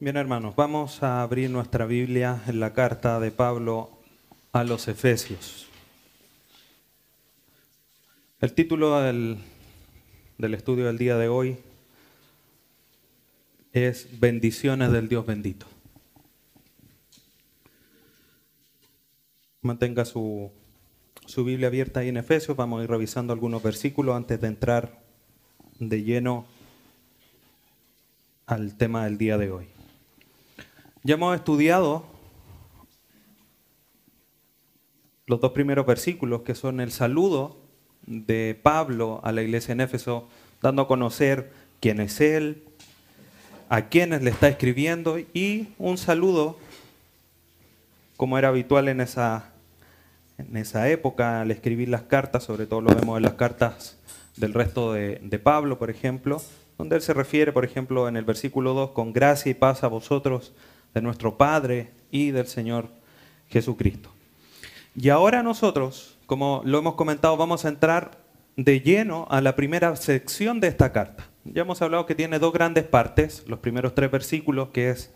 Bien, hermanos, vamos a abrir nuestra Biblia en la carta de Pablo a los Efesios. El título del, del estudio del día de hoy es Bendiciones del Dios bendito. Mantenga su, su Biblia abierta ahí en Efesios. Vamos a ir revisando algunos versículos antes de entrar de lleno al tema del día de hoy. Ya hemos estudiado los dos primeros versículos, que son el saludo de Pablo a la iglesia en Éfeso, dando a conocer quién es él, a quienes le está escribiendo y un saludo, como era habitual en esa, en esa época, al escribir las cartas, sobre todo lo vemos en las cartas del resto de, de Pablo, por ejemplo, donde él se refiere, por ejemplo, en el versículo 2, con gracia y paz a vosotros de nuestro Padre y del Señor Jesucristo. Y ahora nosotros, como lo hemos comentado, vamos a entrar de lleno a la primera sección de esta carta. Ya hemos hablado que tiene dos grandes partes, los primeros tres versículos, que es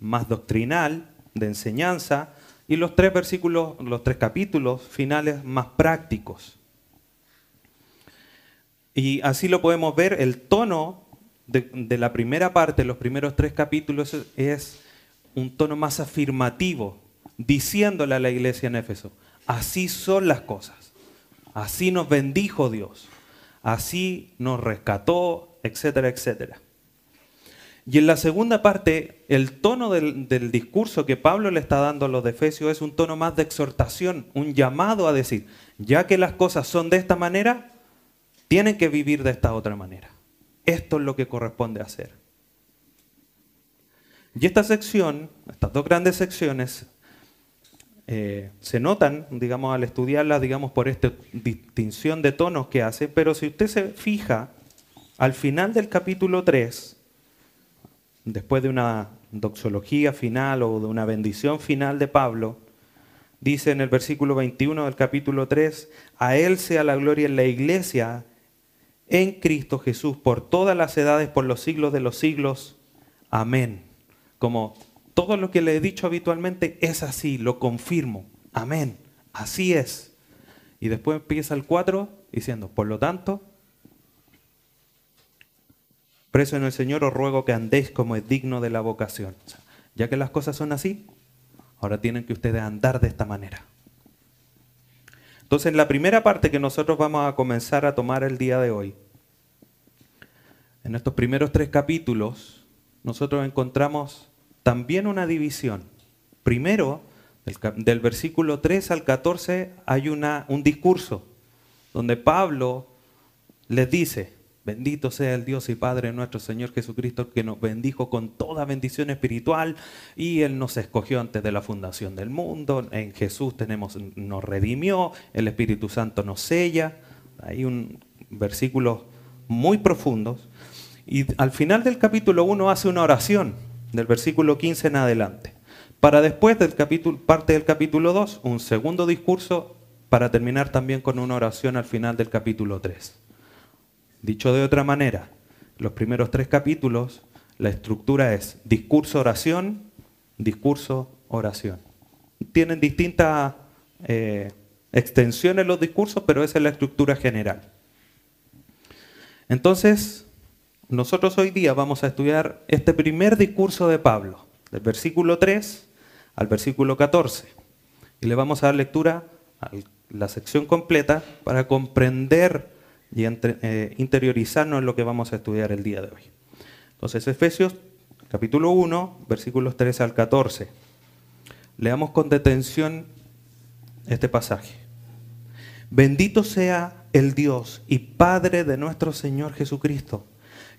más doctrinal, de enseñanza, y los tres versículos, los tres capítulos finales más prácticos, y así lo podemos ver, el tono de, la primera parte, los primeros tres capítulos, es un tono más afirmativo, diciéndole a la iglesia en Éfeso, así son las cosas, así nos bendijo Dios, así nos rescató, etcétera, etcétera. Y en la segunda parte, el tono del, del, discurso que Pablo le está dando a los de Efesios es un tono más de exhortación, un llamado a decir, ya que las cosas son de esta manera, tienen que vivir de esta otra manera. Esto es lo que corresponde hacer. Y esta sección, estas dos grandes secciones, eh, se notan, digamos, al estudiarlas, digamos, por esta distinción de tonos que hace, pero si usted se fija, al final del capítulo 3, después de una doxología final o de una bendición final de Pablo, dice en el versículo 21 del capítulo 3, a Él sea la gloria en la iglesia en Cristo Jesús por todas las edades, por los siglos de los siglos. Amén. Como todo lo que le he dicho habitualmente es así, lo confirmo. Amén. Así es. Y después empieza el 4 diciendo, por lo tanto, preso en el Señor os ruego que andéis como es digno de la vocación. ya que las cosas son así, ahora tienen que ustedes andar de esta manera. Entonces, la primera parte que nosotros vamos a comenzar a tomar el día de hoy, en estos primeros tres capítulos, nosotros encontramos también una división. Primero, del, versículo 3 al 14 hay una, un discurso donde Pablo les dice, Bendito sea el Dios y Padre nuestro Señor Jesucristo, que nos bendijo con toda bendición espiritual y Él nos escogió antes de la fundación del mundo. En Jesús tenemos, nos redimió, el Espíritu Santo nos sella. Hay un versículo muy profundos. Y al final del capítulo 1 hace una oración, del versículo 15 en adelante. Para después, del capítulo, parte del capítulo 2, un segundo discurso para terminar también con una oración al final del capítulo 3. Dicho de otra manera, los primeros tres capítulos, la estructura es discurso, oración, discurso, oración. Tienen distintas eh, extensiones los discursos, pero esa es la estructura general. Entonces, nosotros hoy día vamos a estudiar este primer discurso de Pablo, del versículo 3 al versículo 14. Y le vamos a dar lectura a la sección completa para comprender y eh, interiorizarnos en lo que vamos a estudiar el día de hoy. Entonces, Efesios capítulo 1, versículos 3 al 14. Leamos con detención este pasaje. Bendito sea el Dios y Padre de nuestro Señor Jesucristo,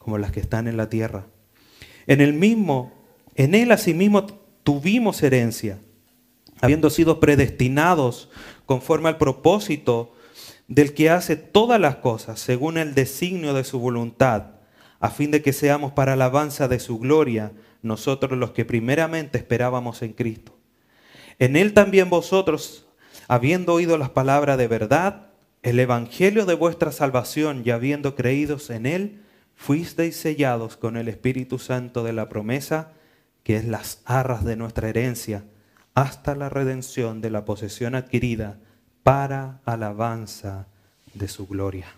como las que están en la tierra. En el mismo, en él asimismo tuvimos herencia, habiendo sido predestinados conforme al propósito del que hace todas las cosas según el designio de su voluntad, a fin de que seamos para alabanza de su gloria nosotros los que primeramente esperábamos en Cristo. En Él también vosotros, habiendo oído las palabras de verdad, el Evangelio de vuestra salvación y habiendo creídos en Él, fuisteis sellados con el Espíritu Santo de la promesa, que es las arras de nuestra herencia, hasta la redención de la posesión adquirida para alabanza de su gloria.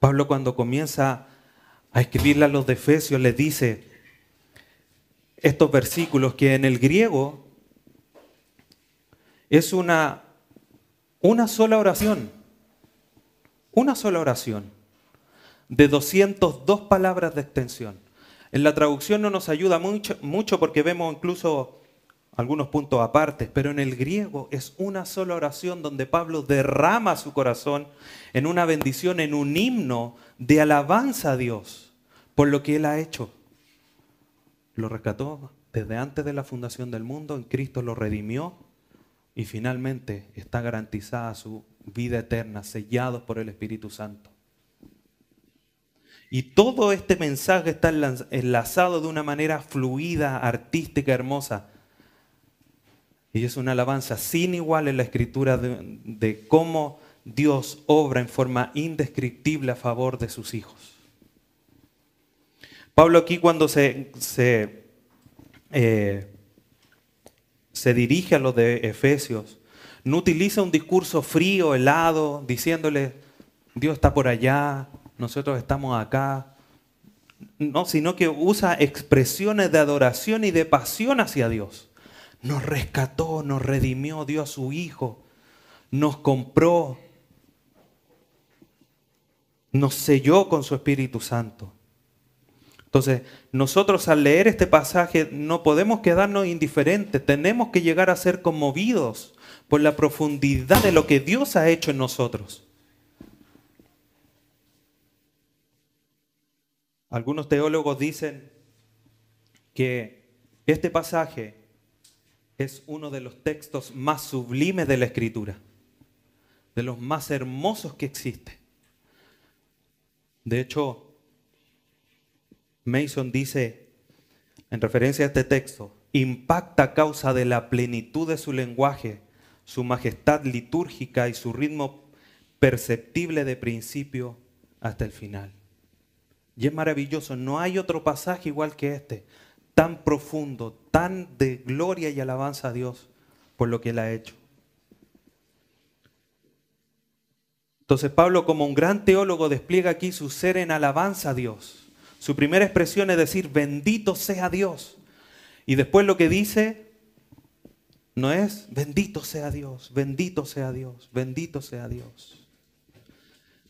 Pablo cuando comienza a escribirle a los de Efesios les dice estos versículos que en el griego es una, una sola oración, una sola oración de 202 palabras de extensión. En la traducción no nos ayuda mucho, mucho porque vemos incluso algunos puntos aparte, pero en el griego es una sola oración donde Pablo derrama su corazón en una bendición, en un himno de alabanza a Dios por lo que Él ha hecho. Lo rescató desde antes de la fundación del mundo, en Cristo lo redimió y finalmente está garantizada su vida eterna, sellados por el Espíritu Santo. Y todo este mensaje está enlazado de una manera fluida, artística, hermosa. Y es una alabanza sin igual en la escritura de, cómo Dios obra en forma indescriptible a favor de sus hijos. Pablo aquí cuando se, se, eh, se dirige a los de Efesios, no utiliza un discurso frío, helado, diciéndole, Dios está por allá, nosotros estamos acá. No, sino que usa expresiones de adoración y de pasión hacia Dios. Nos rescató, nos redimió, dio a su Hijo, nos compró, nos selló con su Espíritu Santo. Entonces, nosotros al leer este pasaje no podemos quedarnos indiferentes, tenemos que llegar a ser conmovidos por la profundidad de lo que Dios ha hecho en nosotros. Algunos teólogos dicen que este pasaje es uno de los textos más sublimes de la Escritura, de los más hermosos que existe. De hecho, Mason dice, en referencia a este texto, impacta a causa de la plenitud de su lenguaje, su majestad litúrgica y su ritmo perceptible de principio hasta el final. Y es maravilloso, no hay otro pasaje igual que este, tan profundo, tan de gloria y alabanza a Dios por lo que Él ha hecho. Entonces Pablo como un gran teólogo despliega aquí su ser en alabanza a Dios. Su primera expresión es decir, bendito sea Dios. Y después lo que dice no es, bendito sea Dios, bendito sea Dios, bendito sea Dios.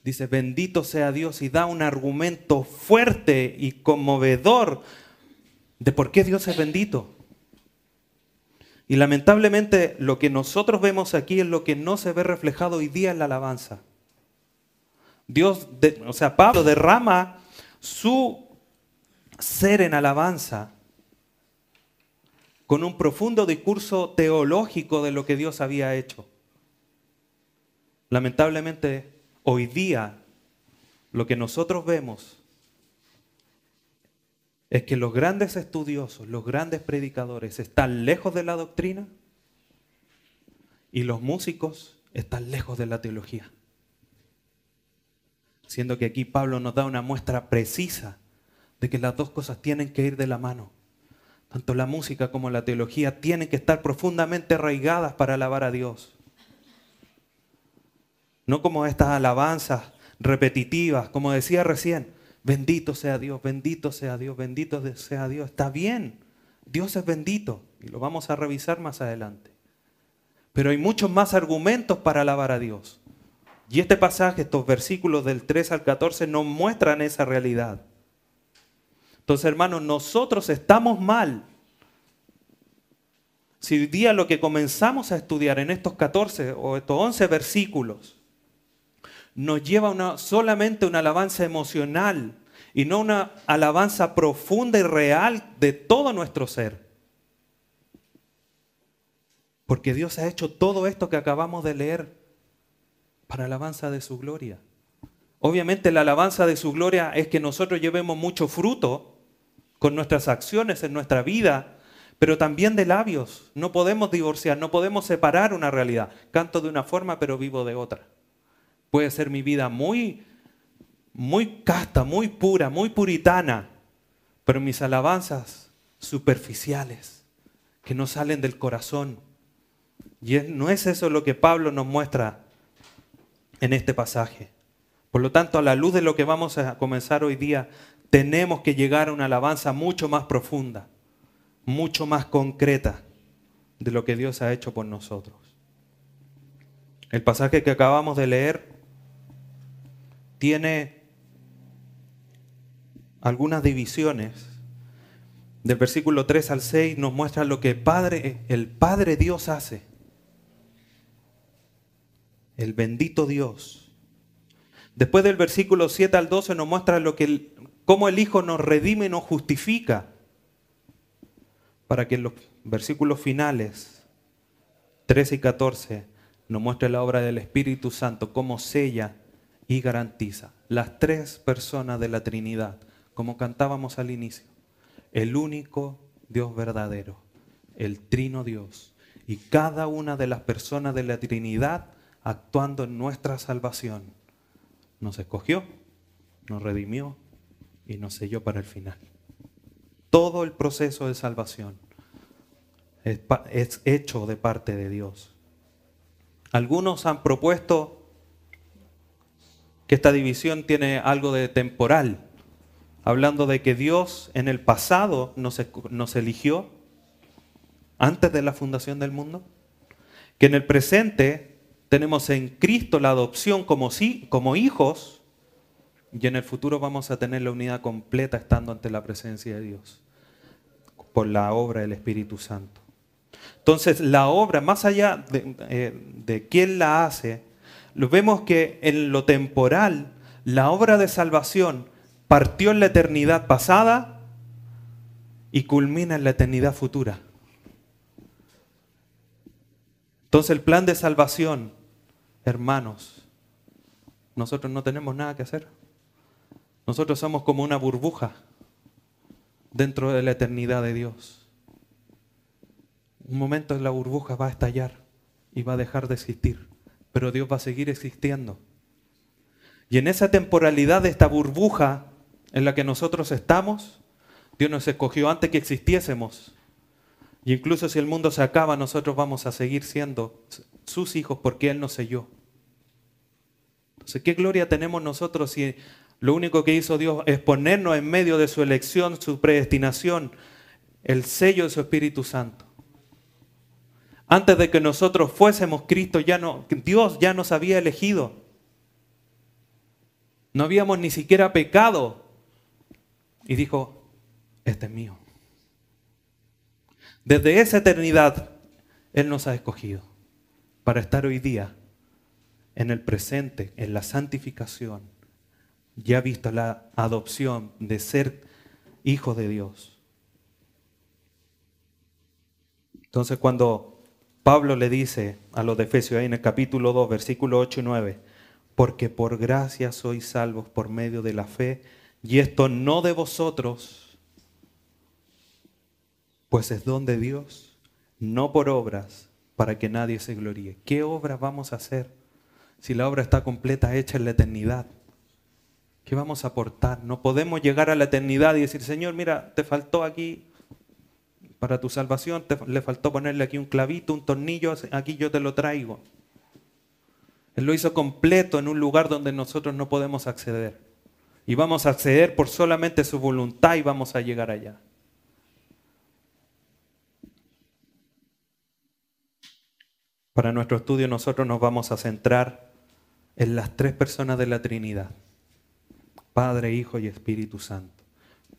Dice, bendito sea Dios y da un argumento fuerte y conmovedor de por qué Dios es bendito. Y lamentablemente lo que nosotros vemos aquí es lo que no se ve reflejado hoy día en la alabanza. Dios, o sea, Pablo derrama su ser en alabanza con un profundo discurso teológico de lo que Dios había hecho. Lamentablemente Hoy día lo que nosotros vemos es que los grandes estudiosos, los grandes predicadores están lejos de la doctrina y los músicos están lejos de la teología. Siendo que aquí Pablo nos da una muestra precisa de que las dos cosas tienen que ir de la mano. Tanto la música como la teología tienen que estar profundamente arraigadas para alabar a Dios. No como estas alabanzas repetitivas, como decía recién, bendito sea Dios, bendito sea Dios, bendito sea Dios. Está bien, Dios es bendito y lo vamos a revisar más adelante. Pero hay muchos más argumentos para alabar a Dios. Y este pasaje, estos versículos del 3 al 14 nos muestran esa realidad. Entonces, hermanos, nosotros estamos mal. Si hoy día lo que comenzamos a estudiar en estos 14 o estos 11 versículos nos lleva una, solamente una alabanza emocional y no una alabanza profunda y real de todo nuestro ser. Porque Dios ha hecho todo esto que acabamos de leer para alabanza de su gloria. Obviamente la alabanza de su gloria es que nosotros llevemos mucho fruto con nuestras acciones en nuestra vida, pero también de labios. No podemos divorciar, no podemos separar una realidad. Canto de una forma, pero vivo de otra. Puede ser mi vida muy, muy casta, muy pura, muy puritana, pero mis alabanzas superficiales, que no salen del corazón. Y no es eso lo que Pablo nos muestra en este pasaje. Por lo tanto, a la luz de lo que vamos a comenzar hoy día, tenemos que llegar a una alabanza mucho más profunda, mucho más concreta de lo que Dios ha hecho por nosotros. El pasaje que acabamos de leer tiene algunas divisiones. Del versículo 3 al 6 nos muestra lo que Padre, el Padre Dios hace el bendito Dios. Después del versículo 7 al 12 nos muestra lo que cómo el Hijo nos redime y nos justifica. Para que en los versículos finales, 13 y 14, nos muestre la obra del Espíritu Santo, cómo sella y garantiza. Las tres personas de la Trinidad, como cantábamos al inicio. El único Dios verdadero, el Trino Dios. Y cada una de las personas de la Trinidad actuando en nuestra salvación. Nos escogió, nos redimió y nos selló para el final. Todo el proceso de salvación es, hecho de parte de Dios. Algunos han propuesto que esta división tiene algo de temporal, hablando de que Dios en el pasado nos, nos eligió antes de la fundación del mundo, que en el presente tenemos en Cristo la adopción como, sí, como hijos y en el futuro vamos a tener la unidad completa estando ante la presencia de Dios por la obra del Espíritu Santo. Entonces la obra, más allá de, eh, quién la hace, vemos que en lo temporal, la obra de salvación partió en la eternidad pasada y culmina en la eternidad futura. Entonces el plan de salvación hermanos, nosotros no tenemos nada que hacer. Nosotros somos como una burbuja dentro de la eternidad de Dios. Un momento en la burbuja va a estallar y va a dejar de existir, pero Dios va a seguir existiendo. Y en esa temporalidad de esta burbuja en la que nosotros estamos, Dios nos escogió antes que existiésemos. Y incluso si el mundo se acaba, nosotros vamos a seguir siendo sus hijos porque Él nos selló. ¿qué gloria tenemos nosotros si lo único que hizo Dios es ponernos en medio de su elección, su predestinación, el sello de su Espíritu Santo? Antes de que nosotros fuésemos Cristo, ya Dios ya nos había elegido. No habíamos ni siquiera pecado. Y dijo, este es mío. Desde esa eternidad, Él nos ha escogido para estar hoy día en el presente, en la santificación, ya visto la adopción de ser hijo de Dios. Entonces cuando Pablo le dice a los de Efesios ahí en el capítulo 2, versículo 8 y 9, porque por gracia sois salvos por medio de la fe, y esto no de vosotros, pues es don de Dios, no por obras, para que nadie se gloríe. ¿Qué obras vamos a hacer? si la obra está completa, hecha en la eternidad? ¿Qué vamos a aportar? No podemos llegar a la eternidad y decir, Señor, mira, te faltó aquí para tu salvación, te, le faltó ponerle aquí un clavito, un tornillo, aquí yo te lo traigo. Él lo hizo completo en un lugar donde nosotros no podemos acceder. Y vamos a acceder por solamente su voluntad y vamos a llegar allá. Para nuestro estudio nosotros nos vamos a centrar en las tres personas de la Trinidad. Padre, Hijo y Espíritu Santo.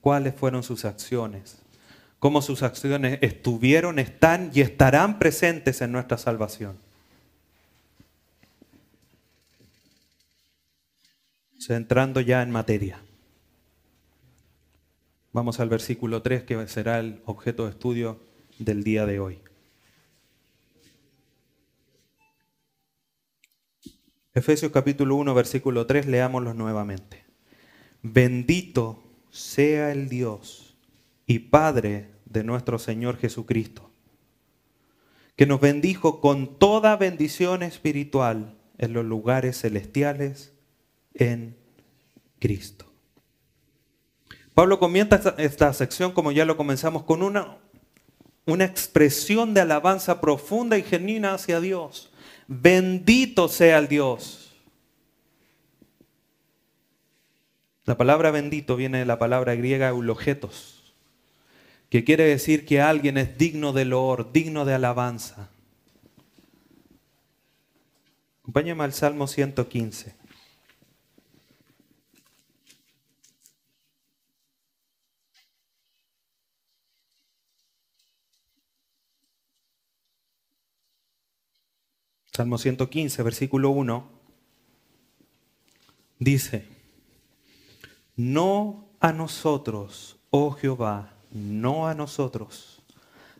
¿Cuáles fueron sus acciones? ¿Cómo sus acciones estuvieron, están y estarán presentes en nuestra salvación? Entrando ya en materia. Vamos al versículo 3 que será el objeto de estudio del día de hoy. Efesios capítulo 1, versículo 3, leámoslo nuevamente. Bendito sea el Dios y Padre de nuestro Señor Jesucristo, que nos bendijo con toda bendición espiritual en los lugares celestiales en Cristo. Pablo comienza esta, sección, como ya lo comenzamos, con una, una expresión de alabanza profunda y genuina hacia Dios. Bendito sea el Dios. La palabra bendito viene de la palabra griega eulogetos, que quiere decir que alguien es digno de loor, digno de alabanza. Acompáñame al Salmo 115. Salmo 115, versículo 1, dice, no a nosotros, oh Jehová, no a nosotros,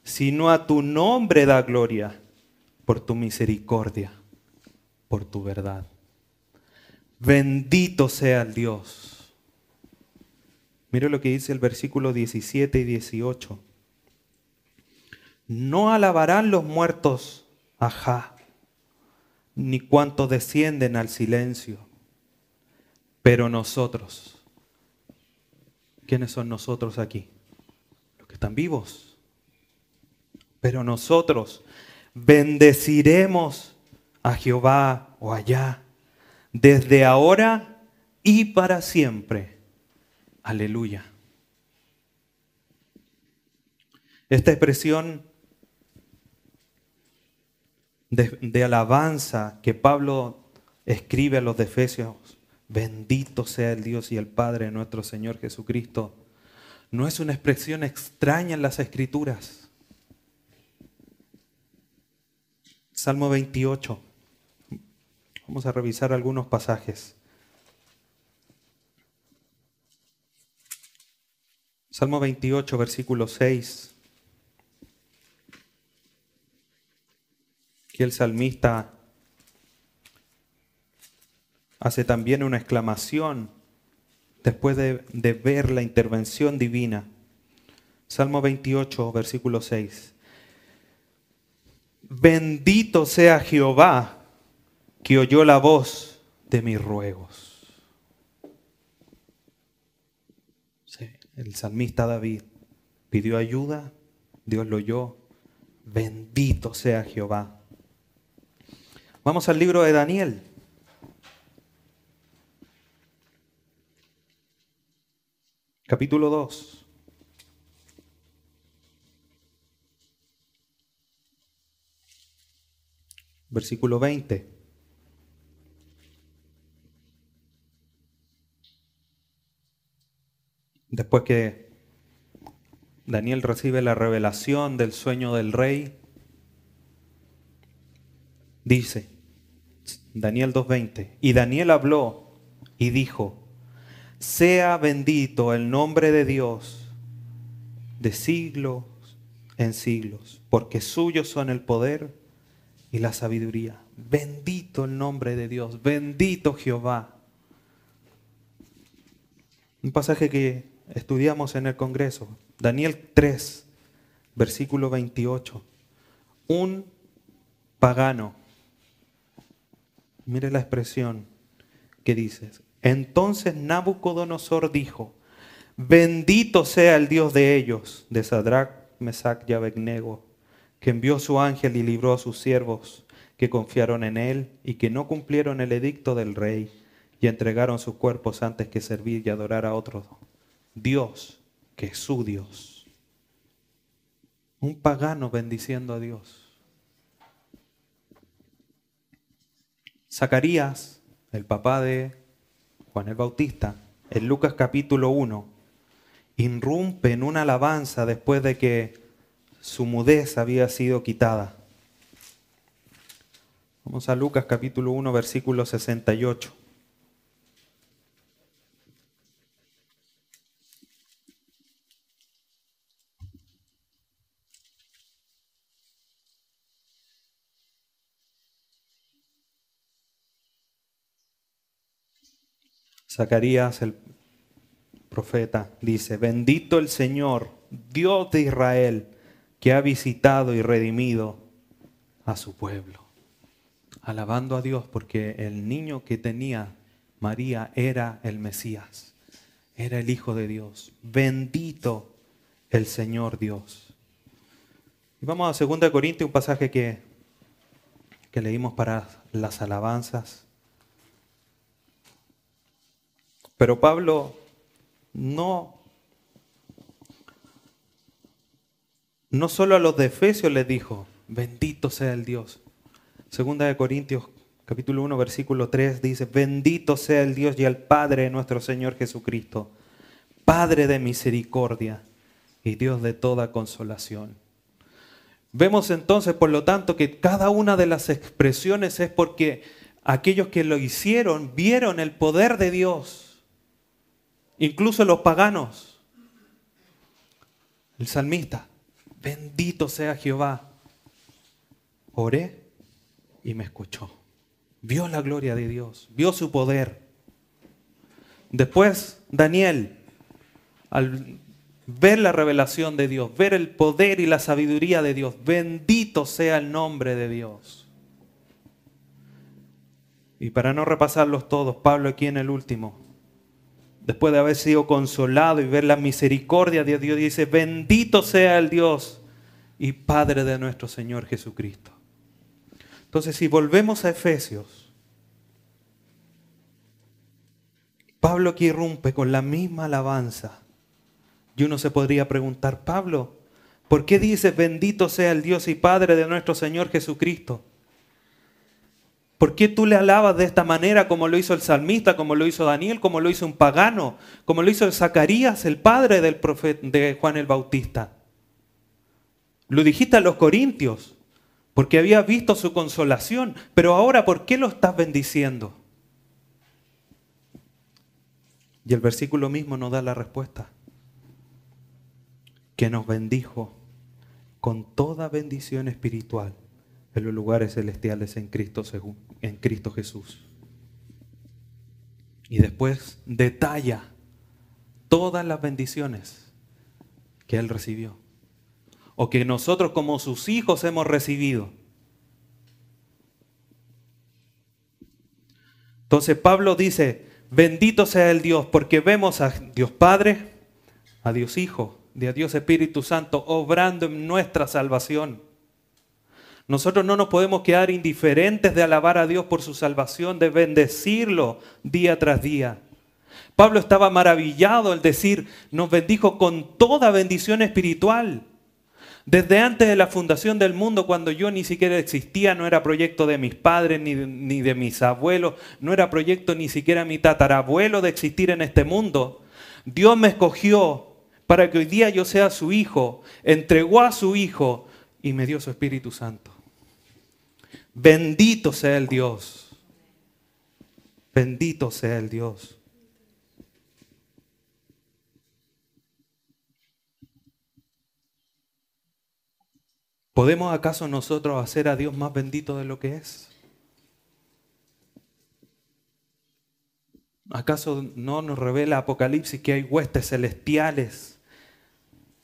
sino a tu nombre da gloria por tu misericordia, por tu verdad. Bendito sea el Dios. Mire lo que dice el versículo 17 y 18. No alabarán los muertos ajá, ni cuántos descienden al silencio. Pero nosotros, ¿quiénes son nosotros aquí? Los que están vivos. Pero nosotros bendeciremos a Jehová o allá, desde ahora y para siempre. Aleluya. Esta expresión de, alabanza que Pablo escribe a los de Efesios, bendito sea el Dios y el Padre de nuestro Señor Jesucristo, no es una expresión extraña en las Escrituras. Salmo 28. Vamos a revisar algunos pasajes. Salmo 28, versículo 6. el salmista hace también una exclamación después de, ver la intervención divina. Salmo 28, versículo 6. Bendito sea Jehová que oyó la voz de mis ruegos. el salmista David pidió ayuda, Dios lo oyó. Bendito sea Jehová. Vamos al libro de Daniel. Capítulo 2. Versículo 20. Después que Daniel recibe la revelación del sueño del rey, dice, Daniel 2.20. Y Daniel habló y dijo, sea bendito el nombre de Dios de siglos en siglos, porque suyos son el poder y la sabiduría. Bendito el nombre de Dios, bendito Jehová. Un pasaje que estudiamos en el Congreso, Daniel 3, versículo 28. Un pagano Mire la expresión que dices. Entonces Nabucodonosor dijo, bendito sea el Dios de ellos, de Sadrach, Mesach y Abednego, que envió su ángel y libró a sus siervos que confiaron en él y que no cumplieron el edicto del rey y entregaron sus cuerpos antes que servir y adorar a otro Dios, que es su Dios. Un pagano bendiciendo a Dios. Zacarías, el papá de Juan el Bautista, en Lucas capítulo 1, irrumpe en una alabanza después de que su mudez había sido quitada. Vamos a Lucas capítulo 1, versículo 68. Zacarías, el profeta, dice, bendito el Señor, Dios de Israel, que ha visitado y redimido a su pueblo. Alabando a Dios porque el niño que tenía María era el Mesías, era el Hijo de Dios. Bendito el Señor Dios. Y vamos a 2 Corintios, un pasaje que, que leímos para las alabanzas. Pero Pablo no, no solo a los de Efesios les dijo, bendito sea el Dios. Segunda de Corintios capítulo 1 versículo 3 dice, bendito sea el Dios y el Padre de nuestro Señor Jesucristo, Padre de misericordia y Dios de toda consolación. Vemos entonces, por lo tanto, que cada una de las expresiones es porque aquellos que lo hicieron vieron el poder de Dios incluso los paganos. El salmista, bendito sea Jehová. Oré y me escuchó. Vio la gloria de Dios, vio su poder. Después, Daniel, al ver la revelación de Dios, ver el poder y la sabiduría de Dios, bendito sea el nombre de Dios. Y para no repasarlos todos, Pablo aquí en el último, después de haber sido consolado y ver la misericordia de Dios, dice, bendito sea el Dios y Padre de nuestro Señor Jesucristo. Entonces, si volvemos a Efesios, Pablo aquí irrumpe con la misma alabanza. Y uno se podría preguntar, Pablo, ¿por qué dices bendito sea el Dios y Padre de nuestro Señor Jesucristo? ¿Por qué tú le alabas de esta manera como lo hizo el salmista, como lo hizo Daniel, como lo hizo un pagano, como lo hizo Zacarías, el padre del profeta, de Juan el Bautista? Lo dijiste a los corintios, porque había visto su consolación, pero ahora ¿por qué lo estás bendiciendo? Y el versículo mismo nos da la respuesta, que nos bendijo con toda bendición espiritual en los lugares celestiales en Cristo, en Cristo Jesús. Y después detalla todas las bendiciones que Él recibió. O que nosotros como sus hijos hemos recibido. Entonces Pablo dice, bendito sea el Dios, porque vemos a Dios Padre, a Dios Hijo, a Dios Espíritu Santo, obrando en nuestra salvación. Nosotros no nos podemos quedar indiferentes de alabar a Dios por su salvación, de bendecirlo día tras día. Pablo estaba maravillado al decir, nos bendijo con toda bendición espiritual. Desde antes de la fundación del mundo, cuando yo ni siquiera existía, no era proyecto de mis padres ni, ni de mis abuelos, no era proyecto ni siquiera mi tatarabuelo de existir en este mundo. Dios me escogió para que hoy día yo sea su hijo, entregó a su hijo y me dio su Espíritu Santo. Bendito sea el Dios. Bendito sea el Dios. ¿Podemos acaso nosotros hacer a Dios más bendito de lo que es? ¿Acaso no nos revela Apocalipsis que hay huestes celestiales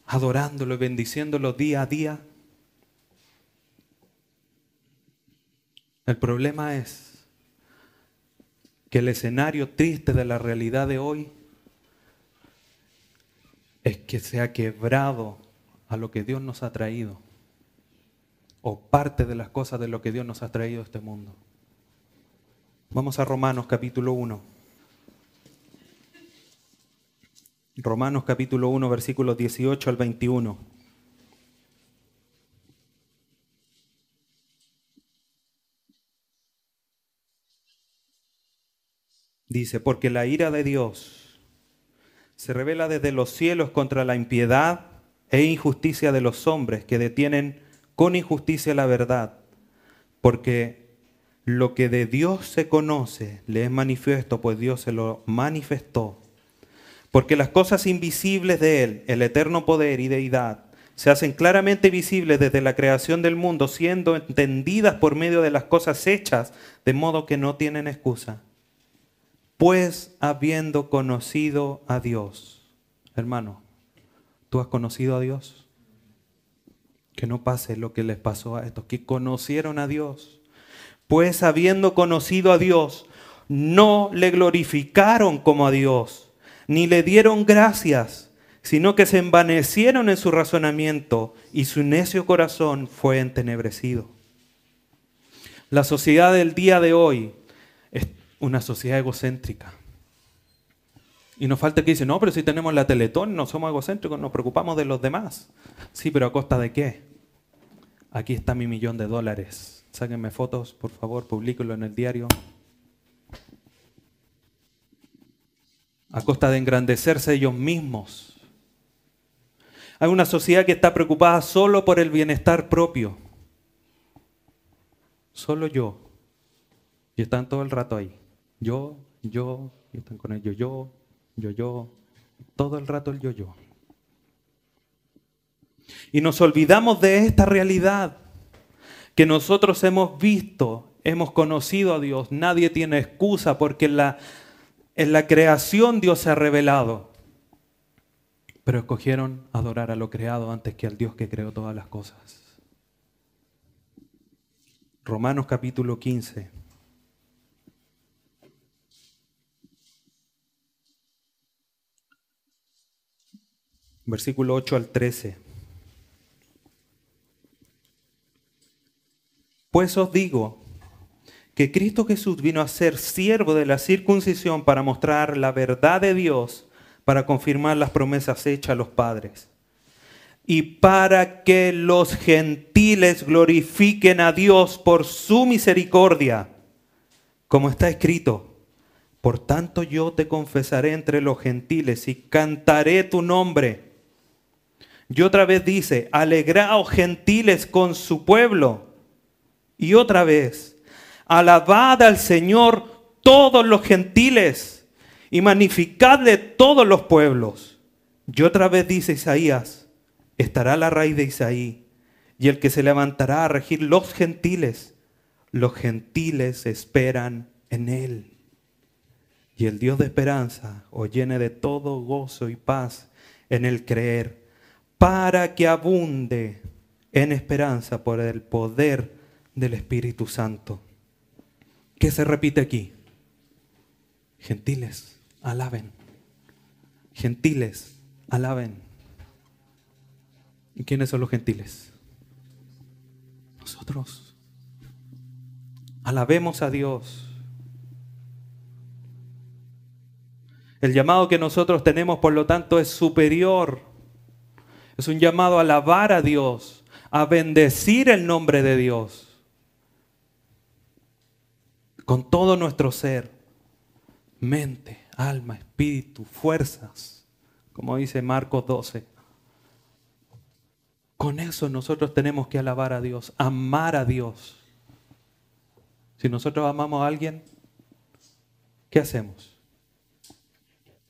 adorándolo y bendiciéndolo día a día? El problema es que el escenario triste de la realidad de hoy es que se ha quebrado a lo que Dios nos ha traído, o parte de las cosas de lo que Dios nos ha traído a este mundo. Vamos a Romanos capítulo 1. Romanos capítulo 1, versículos 18 al 21. Dice, porque la ira de Dios se revela desde los cielos contra la impiedad e injusticia de los hombres que detienen con injusticia la verdad, porque lo que de Dios se conoce le es manifiesto, pues Dios se lo manifestó. Porque las cosas invisibles de Él, el eterno poder y deidad, se hacen claramente visibles desde la creación del mundo, siendo entendidas por medio de las cosas hechas, de modo que no tienen excusa. Pues habiendo conocido a Dios, hermano, ¿tú has conocido a Dios? Que no pase lo que les pasó a estos, que conocieron a Dios. Pues habiendo conocido a Dios, no le glorificaron como a Dios, ni le dieron gracias sino que se envanecieron en su razonamiento y su necio corazón fue entenebrecido. La sociedad del día de hoy una sociedad egocéntrica. Y nos falta que dice, no, pero si tenemos la Teletón, no somos egocéntricos, nos preocupamos de los demás. Sí, pero ¿a costa de qué? Aquí está mi millón de dólares. Sáquenme fotos, por favor, publíquenlo en el diario. A costa de engrandecerse ellos mismos hay una sociedad que está preocupada solo por el bienestar propio. Solo yo. Y están todo el rato ahí. Yo, yo, y están con ellos. Yo, yo, yo. Todo el rato el yo, yo. Y nos olvidamos de esta realidad que nosotros hemos visto, hemos conocido a Dios. Nadie tiene excusa porque en la, en la creación Dios se ha revelado pero escogieron adorar a lo creado antes que al Dios que creó todas las cosas. Romanos capítulo 15. Versículo 8 al 13. Pues os digo que Cristo Jesús vino a ser siervo de la circuncisión para mostrar la verdad de Dios para confirmar las promesas hechas a los padres. Y para que los gentiles glorifiquen a Dios por su misericordia, como está escrito. Por tanto yo te confesaré entre los gentiles y cantaré tu nombre. Y otra vez dice, alegraos gentiles con su pueblo. Y otra vez, alabad al Señor todos los gentiles y magnificadle todos los pueblos. Y otra vez dice Isaías, estará la raíz de Isaí y el que se levantará a regir los gentiles. Los gentiles esperan en él. Y el Dios de esperanza os llene de todo gozo y paz en el creer, para que abunde en esperanza por el poder del Espíritu Santo. ¿Qué se repite aquí? Gentiles alaben. Gentiles, alaben. ¿Y quiénes son los gentiles? Nosotros. Alabemos a Dios. El llamado que nosotros tenemos, por lo tanto, es superior. Es un llamado a alabar a Dios, a bendecir el nombre de Dios con todo nuestro ser, mente, alma, espíritu, fuerzas, como dice Marcos 12. Con eso nosotros tenemos que alabar a Dios, amar a Dios. Si nosotros amamos a alguien, ¿qué hacemos?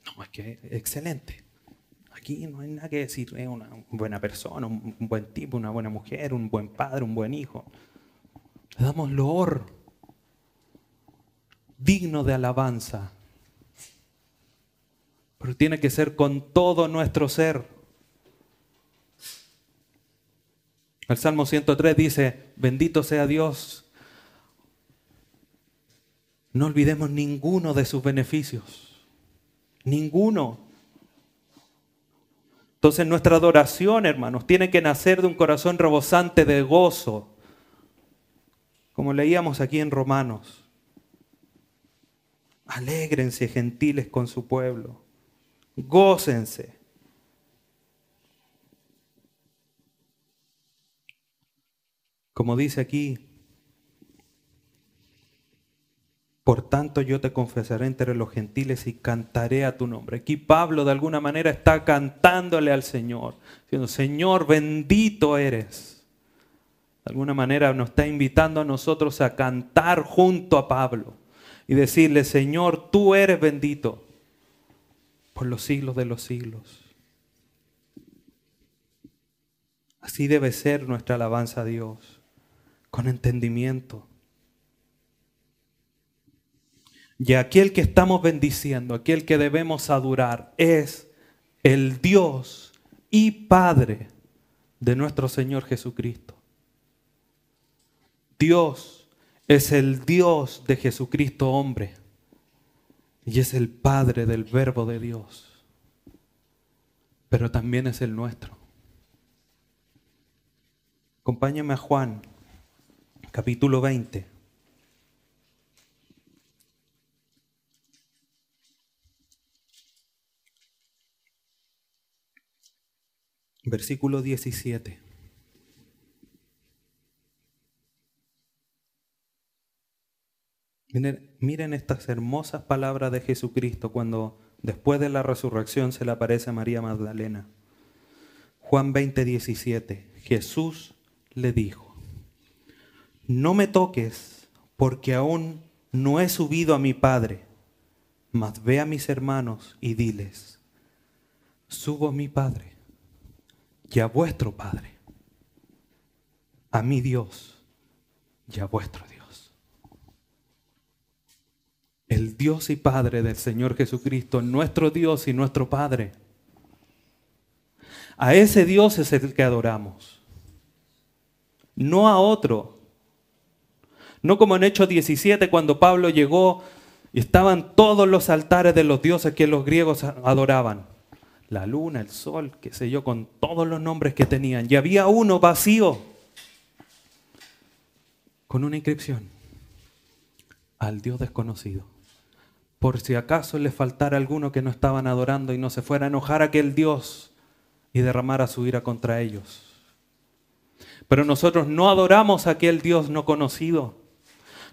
No, es que excelente. Aquí no hay nada que decir, es una buena persona, un buen tipo, una buena mujer, un buen padre, un buen hijo. Le damos loor digno de alabanza pero tiene que ser con todo nuestro ser. El Salmo 103 dice, bendito sea Dios. No olvidemos ninguno de sus beneficios. Ninguno. Entonces nuestra adoración, hermanos, tiene que nacer de un corazón rebosante de gozo. Como leíamos aquí en Romanos. Alégrense gentiles con su pueblo gócense. Como dice aquí, Por tanto yo te confesaré entre los gentiles y cantaré a tu nombre. Aquí Pablo de alguna manera está cantándole al Señor, diciendo, Señor, bendito eres. De alguna manera nos está invitando a nosotros a cantar junto a Pablo y decirle, Señor, tú eres bendito por los siglos de los siglos. Así debe ser nuestra alabanza a Dios, con entendimiento y aquel que estamos bendiciendo, aquel que debemos adorar, es el Dios y Padre de nuestro Señor Jesucristo. Dios es el Dios de Jesucristo hombre y es el Padre del Verbo de Dios, pero también es el nuestro. Acompáñame a Juan, capítulo 20. Versículo 17. Miren, estas hermosas palabras de Jesucristo cuando después de la resurrección se le aparece a María Magdalena. Juan 20, 17. Jesús le dijo, no me toques porque aún no he subido a mi Padre, mas ve a mis hermanos y diles, subo a mi Padre y a vuestro Padre, a mi Dios y a vuestro Dios. El Dios y Padre del Señor Jesucristo, nuestro Dios y nuestro Padre. A ese Dios es el que adoramos, no a otro. No como en Hechos 17 cuando Pablo llegó y estaban todos los altares de los dioses que los griegos adoraban la luna, el sol, qué sé yo, con todos los nombres que tenían. Y había uno vacío, con una inscripción, al Dios desconocido. Por si acaso le faltara alguno que no estaban adorando y no se fuera a enojar a aquel Dios y derramara su ira contra ellos. Pero nosotros no adoramos a aquel Dios no conocido.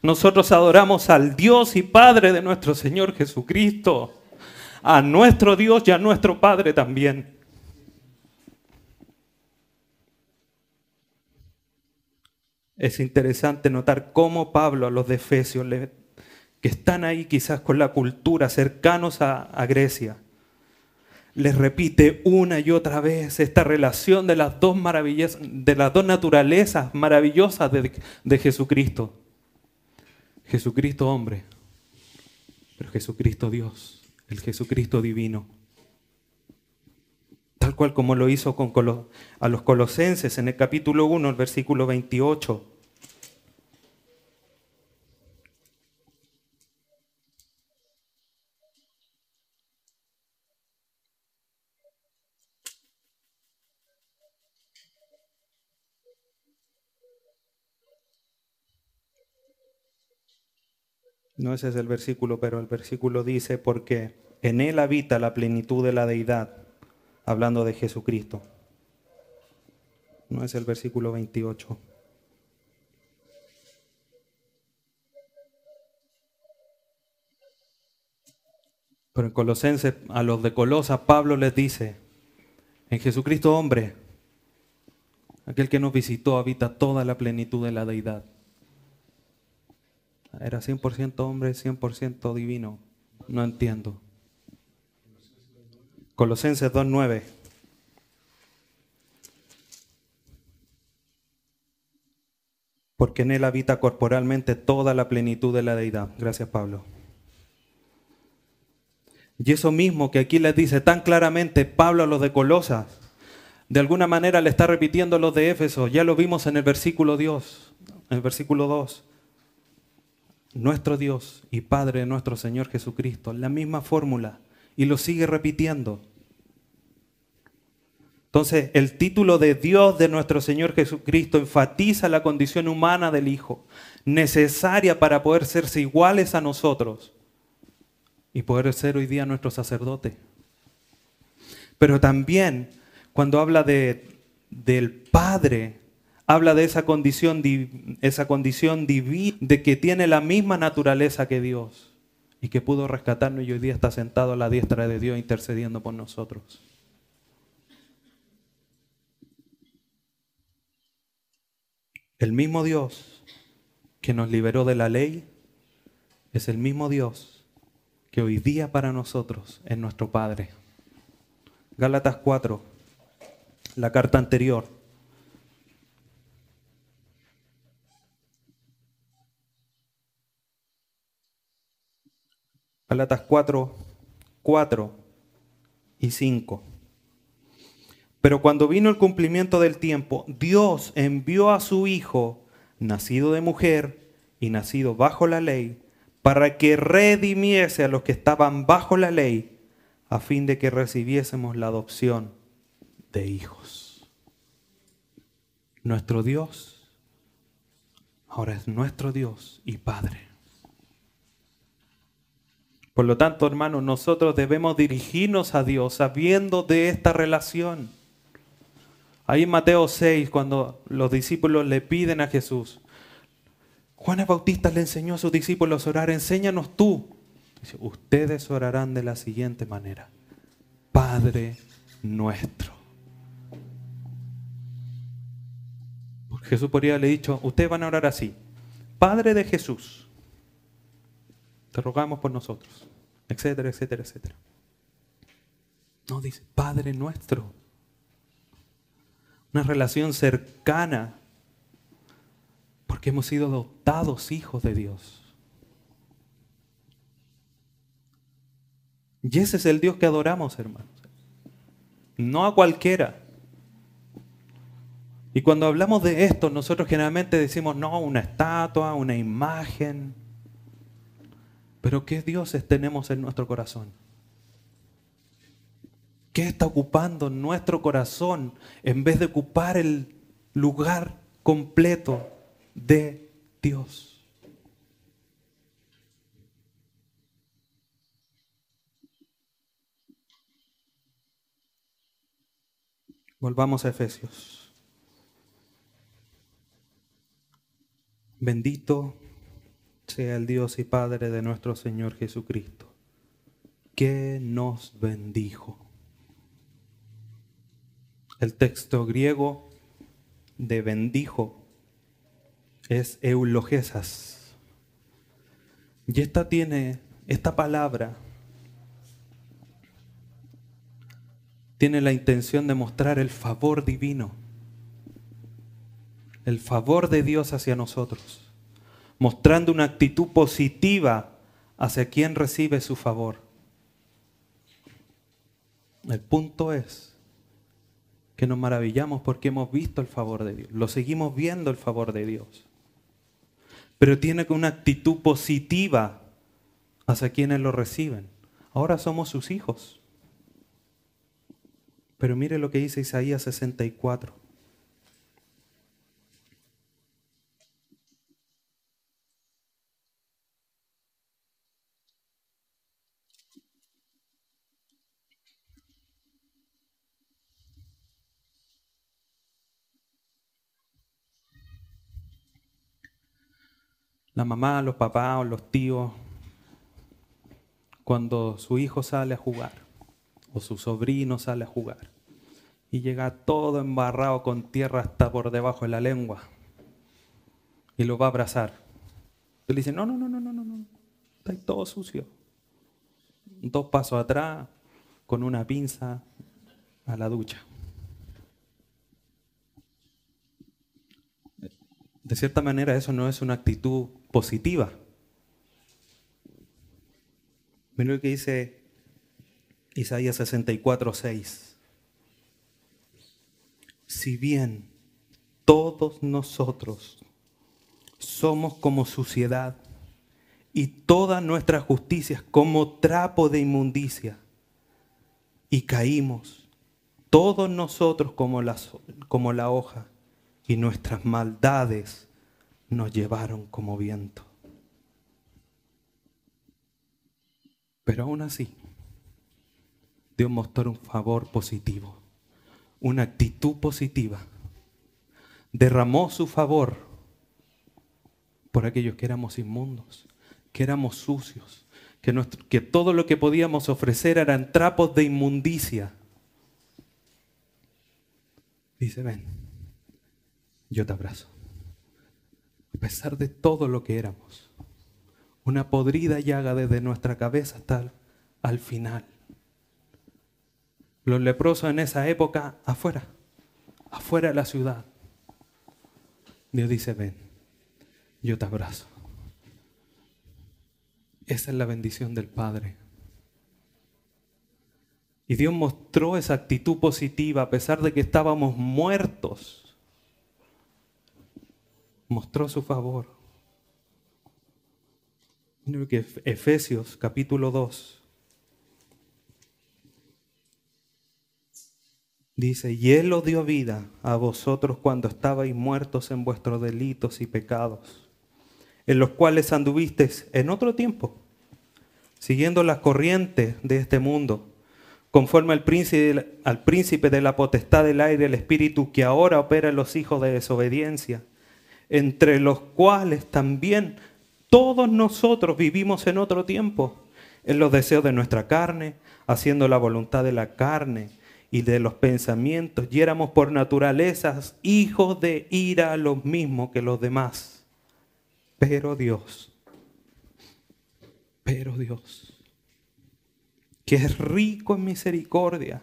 Nosotros adoramos al Dios y Padre de nuestro Señor Jesucristo a nuestro Dios y a nuestro Padre también. Es interesante notar cómo Pablo a los de Efesios, que están ahí quizás con la cultura cercanos a, Grecia, les repite una y otra vez esta relación de las dos maravillas, de las dos naturalezas maravillosas de Jesucristo. Jesucristo hombre, pero Jesucristo Dios el Jesucristo divino. Tal cual como lo hizo con a los colosenses en el capítulo 1, el versículo 28. No ese es el versículo, pero el versículo dice, porque en Él habita la plenitud de la deidad, hablando de Jesucristo. No es el versículo 28. Pero en Colosenses, a los de Colosa, Pablo les dice, en Jesucristo hombre, aquel que nos visitó habita toda la plenitud de la deidad. Era 100% hombre, 100% divino. No entiendo. Colosenses 2.9. Porque en él habita corporalmente toda la plenitud de la deidad. Gracias Pablo. Y eso mismo que aquí les dice tan claramente Pablo a los de Colosas, de alguna manera le está repitiendo a los de Éfeso, ya lo vimos en el versículo Dios, en el versículo 2 nuestro Dios y Padre de nuestro Señor Jesucristo, la misma fórmula, y lo sigue repitiendo. Entonces, el título de Dios de nuestro Señor Jesucristo enfatiza la condición humana del Hijo, necesaria para poder serse iguales a nosotros y poder ser hoy día nuestro sacerdote. Pero también, cuando habla de, del Padre, habla de esa condición, divina, de que tiene la misma naturaleza que Dios y que pudo rescatarnos y hoy día está sentado a la diestra de Dios intercediendo por nosotros. El mismo Dios que nos liberó de la ley es el mismo Dios que hoy día para nosotros es nuestro Padre. Gálatas 4, la carta anterior. Galatas 4, 4 y 5. Pero cuando vino el cumplimiento del tiempo, Dios envió a su Hijo, nacido de mujer y nacido bajo la ley, para que redimiese a los que estaban bajo la ley, a fin de que recibiésemos la adopción de hijos. Nuestro Dios ahora es nuestro Dios y Padre. Por lo tanto, hermanos, nosotros debemos dirigirnos a Dios sabiendo de esta relación. Ahí en Mateo 6, cuando los discípulos le piden a Jesús, Juan el Bautista le enseñó a sus discípulos a orar, enséñanos tú. Dice, ustedes orarán de la siguiente manera, Padre nuestro. Jesús podría haberle dicho, ustedes van a orar así, Padre de Jesús te rogamos por nosotros, etcétera, etcétera, etcétera. No, dice, Padre nuestro. Una relación cercana, porque hemos sido adoptados hijos de Dios. Y ese es el Dios que adoramos, hermanos. No a cualquiera. Y cuando hablamos de esto, nosotros generalmente decimos, no, una estatua, una imagen. Pero ¿qué dioses tenemos en nuestro corazón? ¿Qué está ocupando nuestro corazón en vez de ocupar el lugar completo de Dios? Volvamos a Efesios. Bendito sea el Dios y Padre de nuestro Señor Jesucristo, que nos bendijo. El texto griego de bendijo es eulogesas. Y esta tiene, esta palabra tiene la intención de mostrar el favor divino, el favor de Dios hacia nosotros mostrando una actitud positiva hacia quien recibe su favor. El punto es que nos maravillamos porque hemos visto el favor de Dios, lo seguimos viendo el favor de Dios. Pero tiene una actitud positiva hacia quienes lo reciben. Ahora somos sus hijos. Pero mire lo que dice Isaías 64. La mamá, los papás o los tíos, cuando su hijo sale a jugar o su sobrino sale a jugar y llega todo embarrado con tierra hasta por debajo de la lengua y lo va a abrazar. Le dice, no, no, no, no, no, no, no, está todo sucio. Dos pasos atrás, con una pinza a la ducha. De cierta manera eso no es una actitud positiva. Miren lo que dice Isaías 64, 6. Si bien todos nosotros somos como suciedad y todas nuestras justicias como trapo de inmundicia y caímos, todos nosotros como la, como la hoja y nuestras maldades nos llevaron como viento. Pero aún así, Dios mostró un favor positivo, una actitud positiva, derramó su favor por aquellos que éramos inmundos, que éramos sucios, que, que todo lo que podíamos ofrecer eran trapos de inmundicia. Dice, ven, yo te abrazo. A pesar de todo lo que éramos, una podrida llaga desde nuestra cabeza hasta al final. Los leprosos en esa época afuera, afuera de la ciudad. Dios dice, ven, yo te abrazo. Esa es la bendición del Padre. Y Dios mostró esa actitud positiva a pesar de que estábamos muertos. Mostró su favor. Efesios capítulo 2 Dice, y Él os dio vida a vosotros cuando estabais muertos en vuestros delitos y pecados, en los cuales anduvisteis en otro tiempo, siguiendo las corrientes de este mundo, conforme al príncipe, al príncipe de la potestad del aire, el espíritu que ahora opera en los hijos de desobediencia, entre los cuales también todos nosotros vivimos en otro tiempo, en los deseos de nuestra carne, haciendo la voluntad de la carne y de los pensamientos, y éramos por naturaleza hijos de ira los mismos que los demás. Pero Dios, pero Dios, que es rico en misericordia,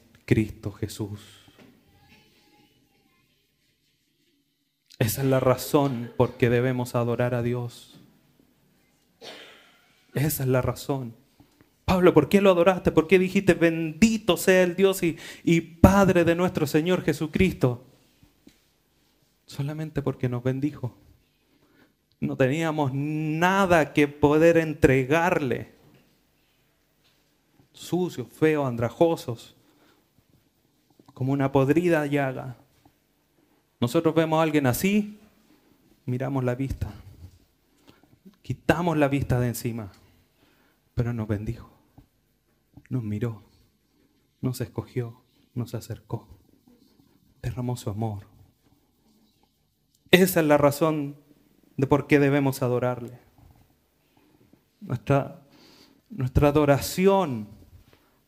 Cristo Jesús. Esa es la razón por que debemos adorar a Dios. Esa es la razón. Pablo, ¿por qué lo adoraste? ¿Por qué dijiste, bendito sea el Dios y, y Padre de nuestro Señor Jesucristo? Solamente porque nos bendijo. No teníamos nada que poder entregarle. Sucios, feos, andrajosos, como una podrida llaga. Nosotros vemos a alguien así, miramos la vista, quitamos la vista de encima, pero nos bendijo nos miró, nos escogió, nos acercó, derramó su amor. Esa es la razón de por qué debemos adorarle. Nuestra, nuestra adoración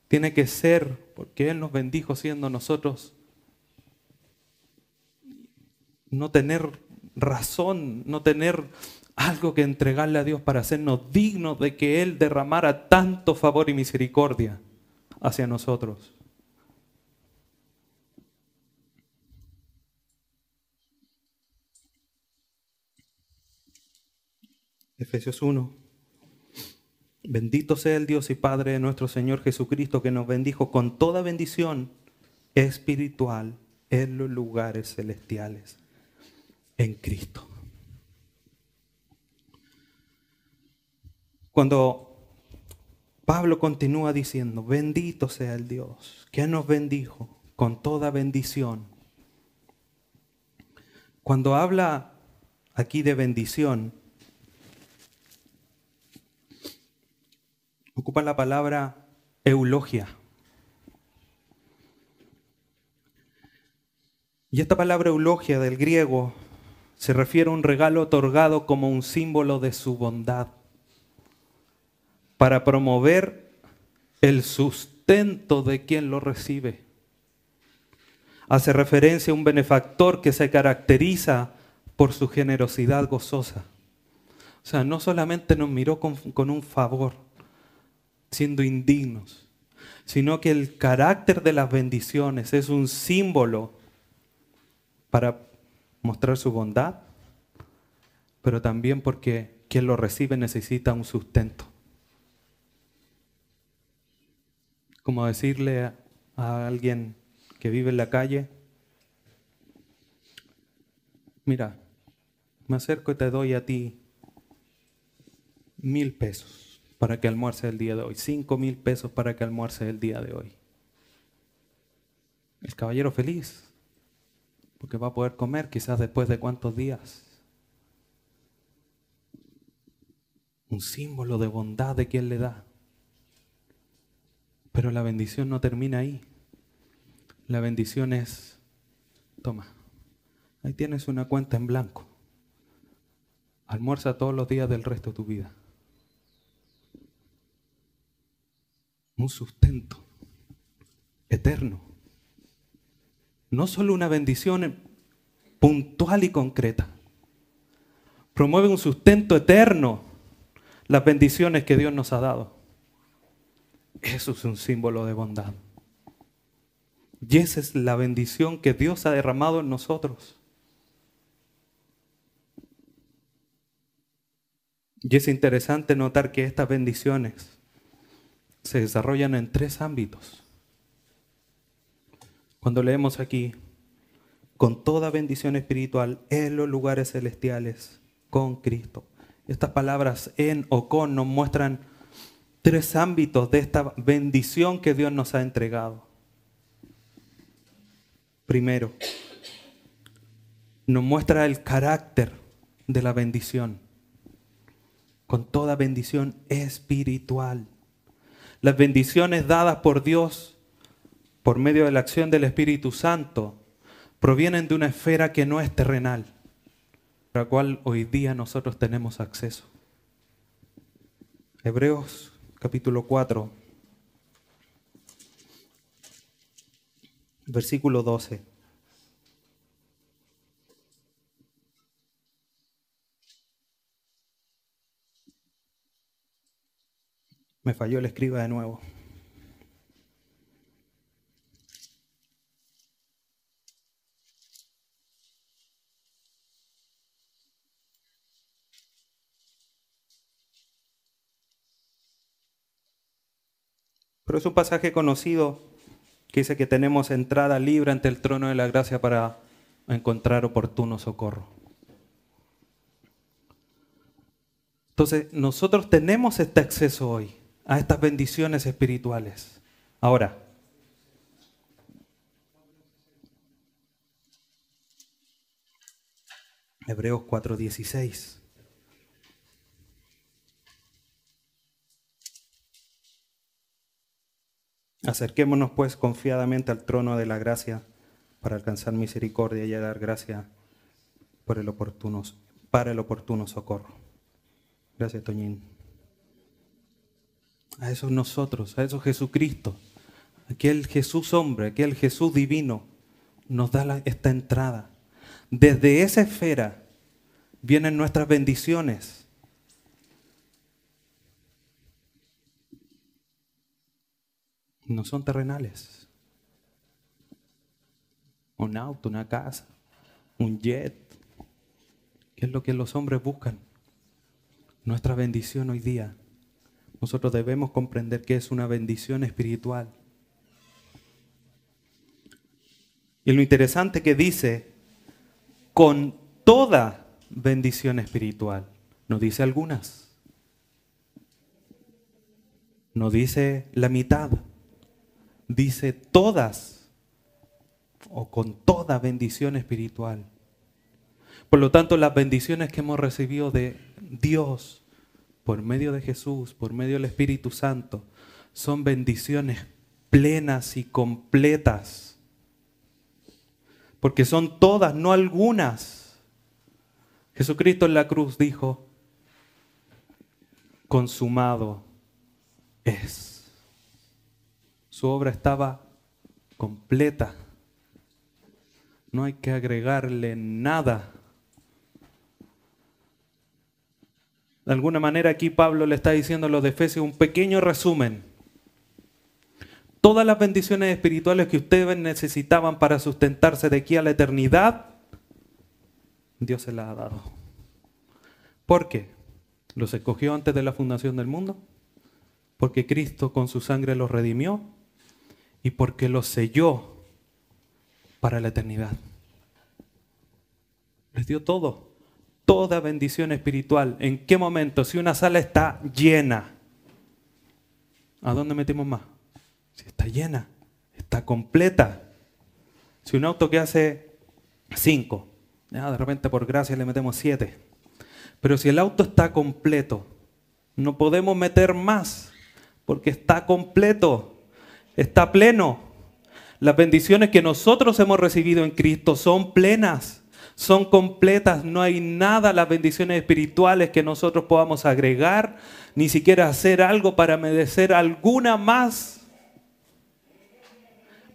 tiene que ser porque Él nos bendijo siendo nosotros no tener razón, no tener algo que entregarle a Dios para hacernos dignos de que Él derramara tanto favor y misericordia hacia nosotros. Efesios 1. Bendito sea el Dios y Padre de nuestro Señor Jesucristo que nos bendijo con toda bendición espiritual en los lugares celestiales en Cristo. Cuando Pablo continúa diciendo, bendito sea el Dios que nos bendijo con toda bendición. Cuando habla aquí de bendición, ocupa la palabra eulogia. Y esta palabra eulogia del griego se refiere a un regalo otorgado como un símbolo de su bondad para promover el sustento de quien lo recibe. Hace referencia a un benefactor que se caracteriza por su generosidad gozosa. O sea, no solamente nos miró con, con un favor, siendo indignos, sino que el carácter de las bendiciones es un símbolo para mostrar su bondad, pero también porque quien lo recibe necesita un sustento. como decirle a, alguien que vive en la calle, mira, me acerco y te doy a ti mil pesos para que almuerce el día de hoy, cinco mil pesos para que almuerce el día de hoy. El caballero feliz, porque va a poder comer quizás después de cuántos días. Un símbolo de bondad de quien le da. Pero la bendición no termina ahí. La bendición es, toma, ahí tienes una cuenta en blanco. Almuerza todos los días del resto de tu vida. Un sustento eterno. No solo una bendición puntual y concreta. Promueve un sustento eterno las bendiciones que Dios nos ha dado. Eso es un símbolo de bondad. Y esa es la bendición que Dios ha derramado en nosotros. Y es interesante notar que estas bendiciones se desarrollan en tres ámbitos. Cuando leemos aquí, con toda bendición espiritual en los lugares celestiales con Cristo. Estas palabras en o con nos muestran tres ámbitos de esta bendición que Dios nos ha entregado. Primero, nos muestra el carácter de la bendición, con toda bendición espiritual. Las bendiciones dadas por Dios por medio de la acción del Espíritu Santo provienen de una esfera que no es terrenal, a la cual hoy día nosotros tenemos acceso. Hebreos capítulo 4, versículo 12. Me falló el escriba de nuevo. Pero es un pasaje conocido que dice que tenemos entrada libre ante el trono de la gracia para encontrar oportuno socorro. Entonces, nosotros tenemos este acceso hoy a estas bendiciones espirituales. Ahora, Hebreos 4:16. Acerquémonos pues confiadamente al trono de la gracia para alcanzar misericordia y dar gracia por el oportuno, para el oportuno socorro. Gracias, Toñín. A esos nosotros, a esos Jesucristo, aquel Jesús hombre, aquel Jesús divino, nos da esta entrada. Desde esa esfera vienen nuestras bendiciones no son terrenales. Un auto, una casa, un jet. ¿Qué es lo que los hombres buscan? Nuestra bendición hoy día. Nosotros debemos comprender que es una bendición espiritual. Y lo interesante que dice, con toda bendición espiritual, no dice algunas, no dice la mitad, dice todas o con toda bendición espiritual. Por lo tanto, las bendiciones que hemos recibido de Dios por medio de Jesús, por medio del Espíritu Santo, son bendiciones plenas y completas. Porque son todas, no algunas. Jesucristo en la cruz dijo, consumado es. Su obra estaba completa. No hay que agregarle nada. De alguna manera aquí Pablo le está diciendo a los de Efesios un pequeño resumen. Todas las bendiciones espirituales que ustedes necesitaban para sustentarse de aquí a la eternidad, Dios se las ha dado. ¿Por qué? ¿Los escogió antes de la fundación del mundo? ¿Porque Cristo con su sangre los redimió? y porque lo selló para la eternidad. Les dio todo. Toda bendición espiritual. ¿En qué momento? Si una sala está llena, ¿a dónde metemos más? Si está llena, está completa. Si un auto que hace cinco, de repente por gracia le metemos siete. Pero si el auto está completo, no podemos meter más, porque está completo, está pleno. Las bendiciones que nosotros hemos recibido en Cristo son plenas son completas, no hay nada, las bendiciones espirituales que nosotros podamos agregar, ni siquiera hacer algo para merecer alguna más.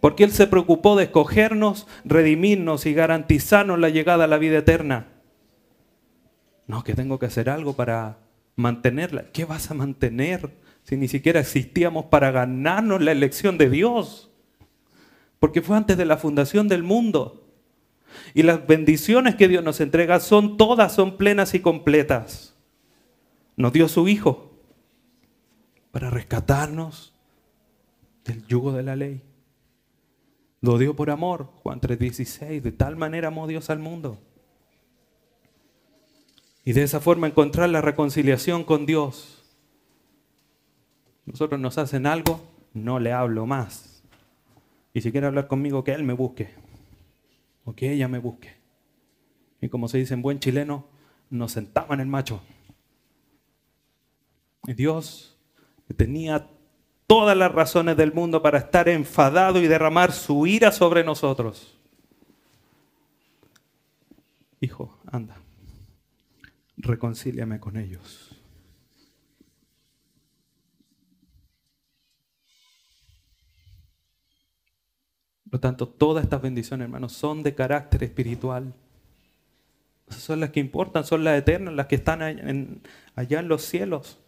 Porque Él se preocupó de escogernos, redimirnos y garantizarnos la llegada a la vida eterna. No, que tengo que hacer algo para mantenerla. ¿Qué vas a mantener si ni siquiera existíamos para ganarnos la elección de Dios? Porque fue antes de la fundación del mundo. Y las bendiciones que Dios nos entrega son todas, son plenas y completas. Nos dio su Hijo para rescatarnos del yugo de la ley. Lo dio por amor, Juan 3:16. De tal manera amó Dios al mundo. Y de esa forma encontrar la reconciliación con Dios. Nosotros nos hacen algo, no le hablo más. Y si quiere hablar conmigo, que Él me busque que ella me busque. Y como se dice en buen chileno, nos sentaba en el macho. Y Dios tenía todas las razones del mundo para estar enfadado y derramar su ira sobre nosotros. Hijo, anda, reconcíliame con ellos. Por lo tanto, todas estas bendiciones, hermanos, son de carácter espiritual. Son las que importan, son las eternas, las que están allá en, los cielos,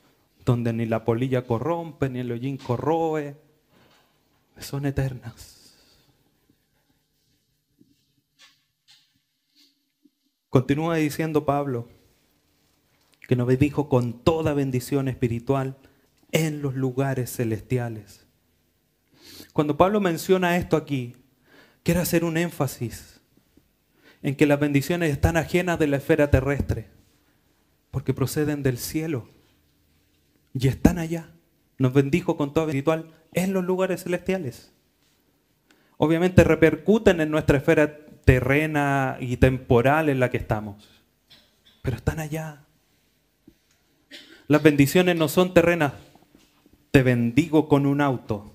donde ni la polilla corrompe, ni el hollín corroe. Son eternas. Continúa diciendo Pablo que nos dijo con toda bendición espiritual en los lugares celestiales. Cuando Pablo menciona esto aquí, quiere hacer un énfasis en que las bendiciones están ajenas de la esfera terrestre, porque proceden del cielo y están allá. Nos bendijo con toda espiritual en los lugares celestiales. Obviamente repercuten en nuestra esfera terrena y temporal en la que estamos, pero están allá. Las bendiciones no son terrenas. Te bendigo con un auto.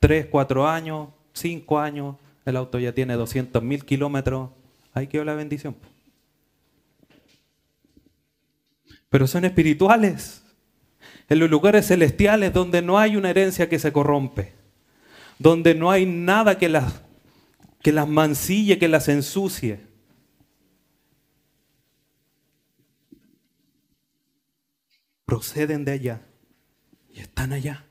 Tres, cuatro años, cinco años, el auto ya tiene 200 mil kilómetros, ahí quedó la bendición. Pero son espirituales, en los lugares celestiales donde no hay una herencia que se corrompe, donde no hay nada que las, que las mancille, que las ensucie. Proceden de allá y están allá.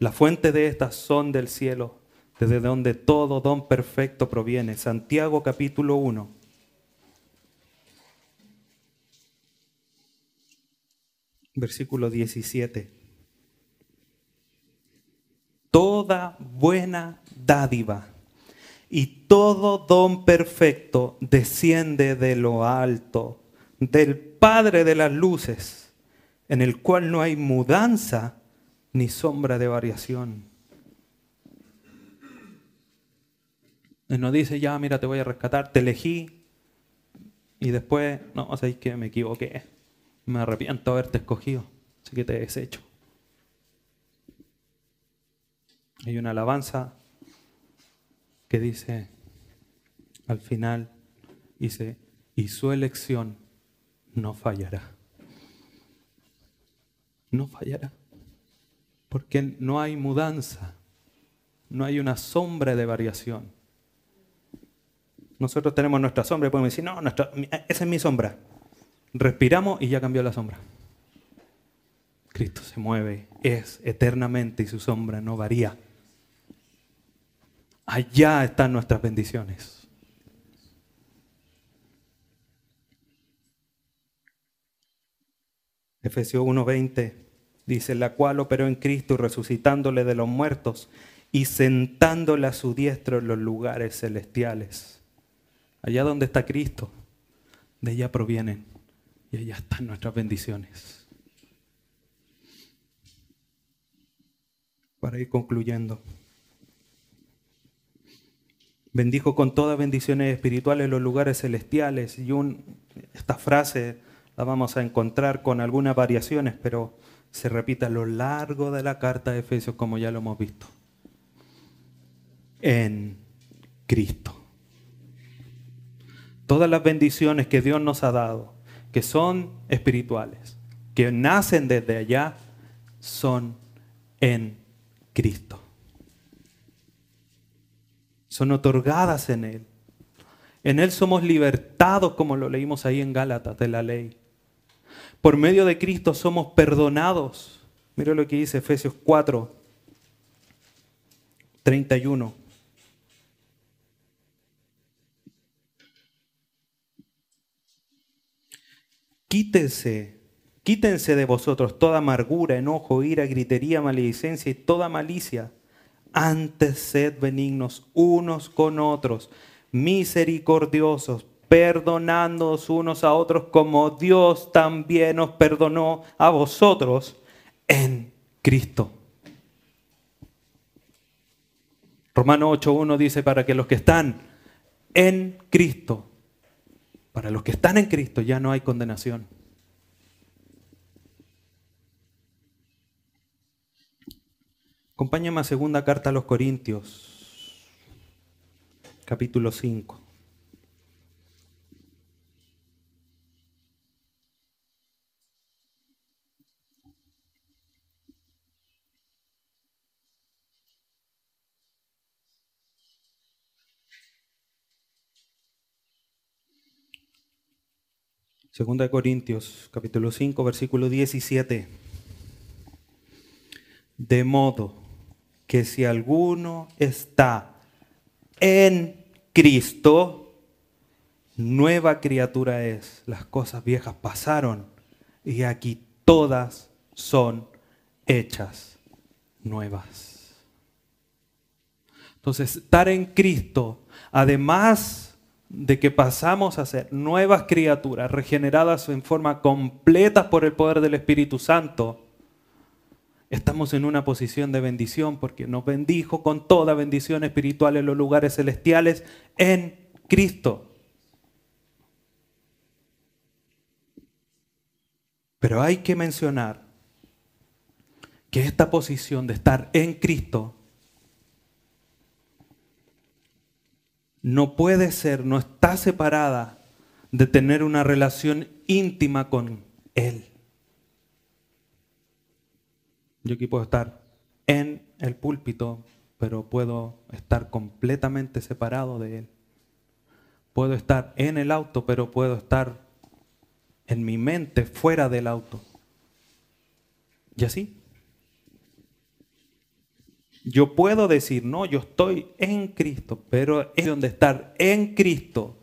La fuente de estas son del cielo, desde donde todo don perfecto proviene. Santiago capítulo 1. Versículo 17. Toda buena dádiva y todo don perfecto desciende de lo alto, del Padre de las luces, en el cual no hay mudanza ni sombra de variación. Él no dice, ya, mira, te voy a rescatar, te elegí y después, no, sabéis que me equivoqué, me arrepiento de haberte escogido, así que te he deshecho. Hay una alabanza que dice, al final, dice, y su elección no fallará. No fallará. Porque no hay mudanza, no hay una sombra de variación. Nosotros tenemos nuestra sombra y podemos decir, no, esa es mi sombra. Respiramos y ya cambió la sombra. Cristo se mueve, es eternamente y su sombra no varía. Allá están nuestras bendiciones. Efesios 1:20 dice, la cual operó en Cristo resucitándole de los muertos y sentándole a su diestro en los lugares celestiales. allá donde está Cristo, de allá provienen y allá están nuestras bendiciones. Para ir concluyendo. Bendijo con todas bendiciones espirituales los lugares celestiales. Y esta frase la vamos a encontrar con algunas variaciones, pero se repite a lo largo de la carta de Efesios, como ya lo hemos visto. En Cristo. Todas las bendiciones que Dios nos ha dado, que son espirituales, que nacen desde allá, son en Cristo son otorgadas en Él. En Él somos libertados, como lo leímos ahí en Gálatas, de la ley. Por medio de Cristo somos perdonados. Mira lo que dice Efesios 4, 31. Quítense, quítense de vosotros toda amargura, enojo, ira, gritería, maledicencia y toda malicia antes sed benignos unos con otros, misericordiosos, perdonándoos unos a otros como Dios también os perdonó a vosotros en Cristo. Romano 8.1 dice, para que los que están en Cristo, para los que están en Cristo ya no hay condenación. Acompáñame a segunda carta a los Corintios, capítulo 5. Segunda de Corintios, capítulo 5, versículo 17. De modo que si alguno está en Cristo, nueva criatura es. Las cosas viejas pasaron y aquí todas son hechas nuevas. Entonces, estar en Cristo, además de que pasamos a ser nuevas criaturas, regeneradas en forma completa por el poder del Espíritu Santo, estamos en una posición de bendición porque nos bendijo con toda bendición espiritual en los lugares celestiales en Cristo. Pero hay que mencionar que esta posición de estar en Cristo no puede ser, no está separada de tener una relación íntima con Él. Yo aquí puedo estar en el púlpito, pero puedo estar completamente separado de Él. Puedo estar en el auto, pero puedo estar en mi mente fuera del auto. ¿Y así? Yo puedo decir, no, yo estoy en Cristo, pero es donde estar en Cristo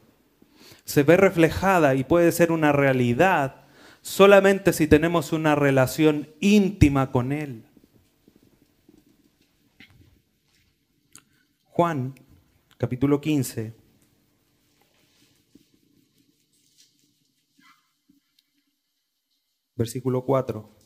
se ve reflejada y puede ser una realidad solamente si tenemos una relación íntima con Él. Juan, capítulo 15. Versículo 4.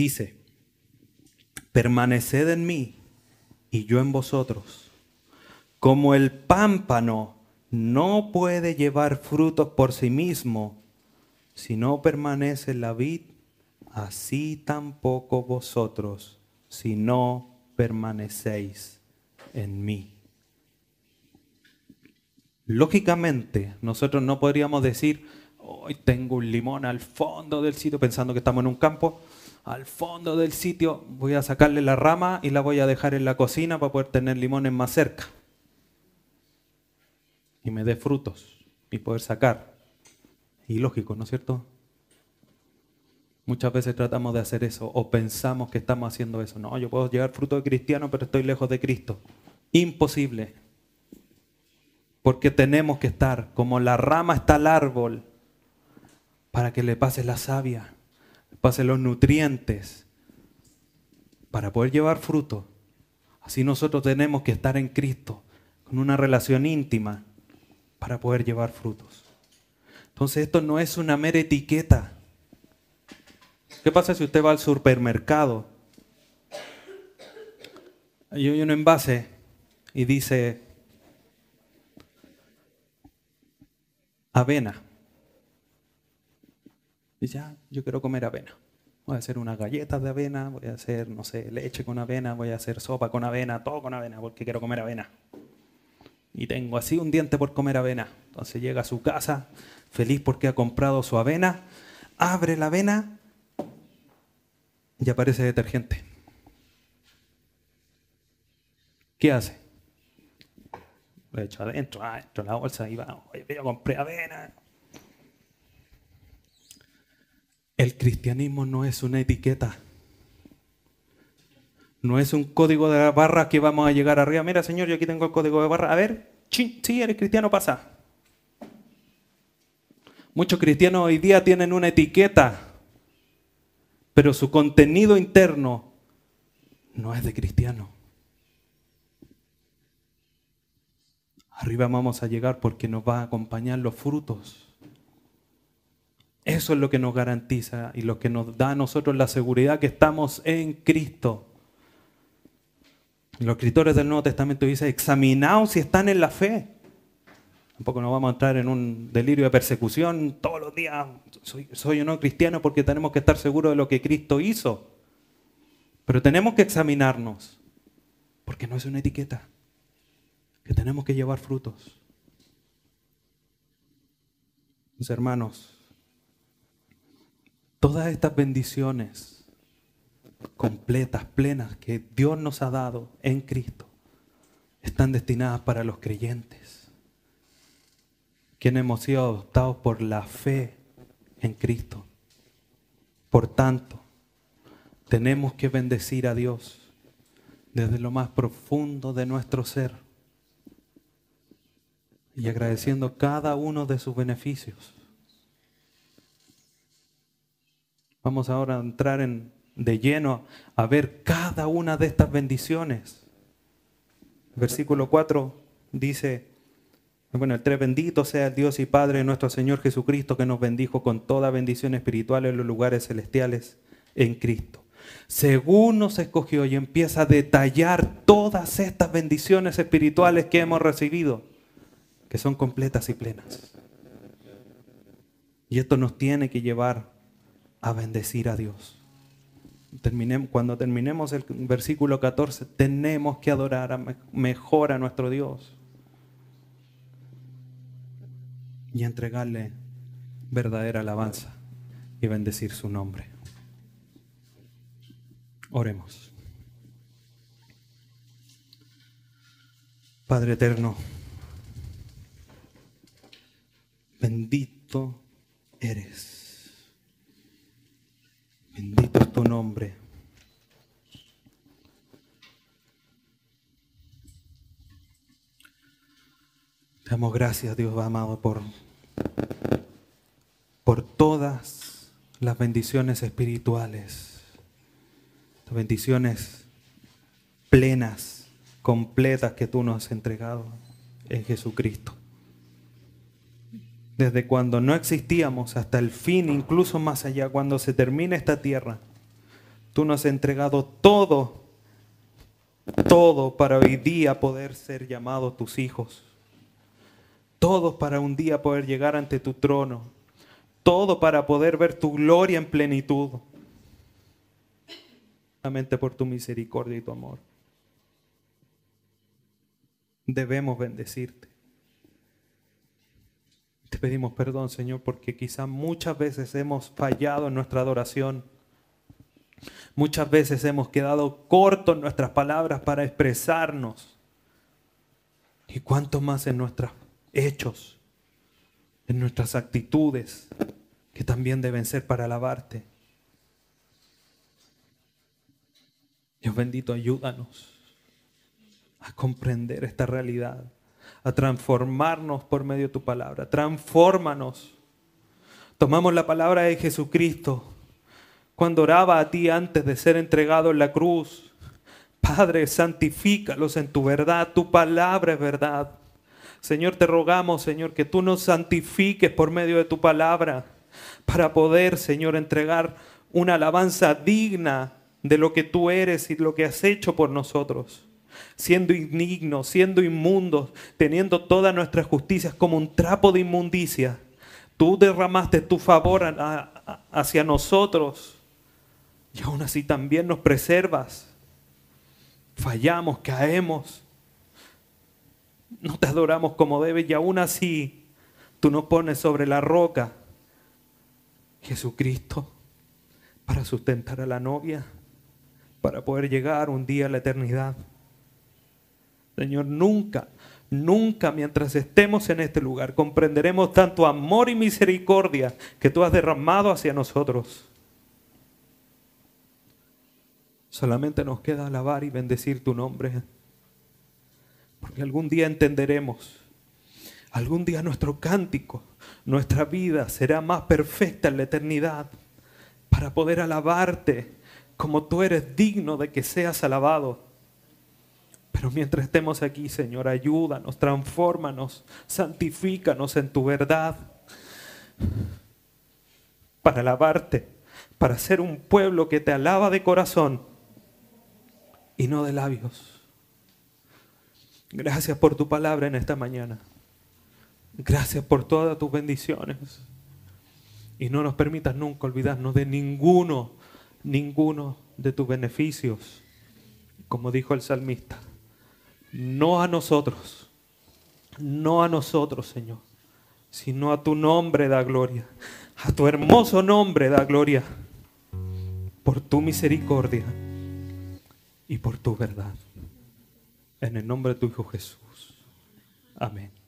Dice, permaneced en mí y yo en vosotros. Como el pámpano no puede llevar frutos por sí mismo si no permanece en la vid, así tampoco vosotros si no permanecéis en mí. Lógicamente, nosotros no podríamos decir, hoy tengo un limón al fondo del sitio pensando que estamos en un campo al fondo del sitio, voy a sacarle la rama y la voy a dejar en la cocina para poder tener limones más cerca. Y me dé frutos y poder sacar. Y lógico, ¿no es cierto? Muchas veces tratamos de hacer eso o pensamos que estamos haciendo eso. No, yo puedo llevar fruto de cristiano, pero estoy lejos de Cristo. Imposible. Porque tenemos que estar como la rama está al árbol para que le pase la savia pase los nutrientes para poder llevar fruto. Así nosotros tenemos que estar en Cristo, con una relación íntima, para poder llevar frutos. Entonces esto no es una mera etiqueta. ¿Qué pasa si usted va al supermercado? Hay un envase y dice avena. Dice, ah, yo quiero comer avena. Voy a hacer unas galletas de avena, voy a hacer, no sé, leche con avena, voy a hacer sopa con avena, todo con avena, porque quiero comer avena. Y tengo así un diente por comer avena. Entonces llega a su casa, feliz porque ha comprado su avena, abre la avena y aparece detergente. ¿Qué hace? Lo echo adentro, adentro la bolsa y va, oye, yo compré avena, El cristianismo no es una etiqueta. No es un código de barra que vamos a llegar arriba. Mira, señor, yo aquí tengo el código de barra. A ver, sí, eres cristiano, pasa. Muchos cristianos hoy día tienen una etiqueta, pero su contenido interno no es de cristiano. Arriba vamos a llegar porque nos va a acompañar los frutos. Eso es lo que nos garantiza y lo que nos da a nosotros la seguridad que estamos en Cristo. Los escritores del Nuevo Testamento dicen, examinaos si están en la fe. Tampoco nos vamos a entrar en un delirio de persecución todos los días. Soy, soy o no cristiano porque tenemos que estar seguros de lo que Cristo hizo. Pero tenemos que examinarnos, porque no es una etiqueta, que tenemos que llevar frutos. Mis hermanos, Todas estas bendiciones completas, plenas que Dios nos ha dado en Cristo están destinadas para los creyentes, quienes hemos sido adoptados por la fe en Cristo. Por tanto, tenemos que bendecir a Dios desde lo más profundo de nuestro ser y agradeciendo cada uno de sus beneficios. Vamos ahora a entrar en, de lleno a ver cada una de estas bendiciones. Versículo 4 dice, bueno, el 3, bendito sea el Dios y Padre de nuestro Señor Jesucristo que nos bendijo con toda bendición espiritual en los lugares celestiales en Cristo. Según nos escogió y empieza a detallar todas estas bendiciones espirituales que hemos recibido, que son completas y plenas. Y esto nos tiene que llevar a bendecir a Dios. cuando terminemos el versículo 14, tenemos que adorar mejor a nuestro Dios y entregarle verdadera alabanza y bendecir su nombre. Oremos. Padre eterno, bendito eres. Bendito es tu nombre. Damos gracias, Dios amado, por, por todas las bendiciones espirituales, las bendiciones plenas, completas que tú nos has entregado en Jesucristo desde cuando no existíamos hasta el fin, incluso más allá, cuando se termine esta tierra. Tú nos has entregado todo, todo para hoy día poder ser llamados tus hijos. Todo para un día poder llegar ante tu trono. Todo para poder ver tu gloria en plenitud. Solamente por tu misericordia y tu amor. Debemos bendecirte. Te pedimos perdón, Señor, porque quizá muchas veces hemos fallado en nuestra adoración. Muchas veces hemos quedado cortos en nuestras palabras para expresarnos. Y cuánto más en nuestros hechos, en nuestras actitudes, que también deben ser para alabarte. Dios bendito, ayúdanos a comprender esta realidad a transformarnos por medio de tu palabra. Transfórmanos. Tomamos la palabra de Jesucristo cuando oraba a ti antes de ser entregado en la cruz. Padre, santifícalos en tu verdad, tu palabra es verdad. Señor, te rogamos, Señor, que tú nos santifiques por medio de tu palabra para poder, Señor, entregar una alabanza digna de lo que tú eres y lo que has hecho por nosotros. Siendo indignos, siendo inmundos, teniendo todas nuestras justicias como un trapo de inmundicia, tú derramaste tu favor hacia nosotros y aún así también nos preservas. Fallamos, caemos, no te adoramos como debes y aún así tú nos pones sobre la roca, Jesucristo, para sustentar a la novia, para poder llegar un día a la eternidad. Señor, nunca, nunca mientras estemos en este lugar comprenderemos tanto amor y misericordia que tú has derramado hacia nosotros. Solamente nos queda alabar y bendecir tu nombre. Porque algún día entenderemos, algún día nuestro cántico, nuestra vida será más perfecta en la eternidad para poder alabarte como tú eres digno de que seas alabado. Pero mientras estemos aquí, Señor, ayúdanos, transfórmanos, santifícanos en tu verdad para alabarte, para ser un pueblo que te alaba de corazón y no de labios. Gracias por tu palabra en esta mañana. Gracias por todas tus bendiciones. Y no nos permitas nunca olvidarnos de ninguno, ninguno de tus beneficios. Como dijo el salmista, no a nosotros, no a nosotros, Señor, sino a tu nombre da gloria, a tu hermoso nombre da gloria, por tu misericordia y por tu verdad. En el nombre de tu Hijo Jesús. Amén.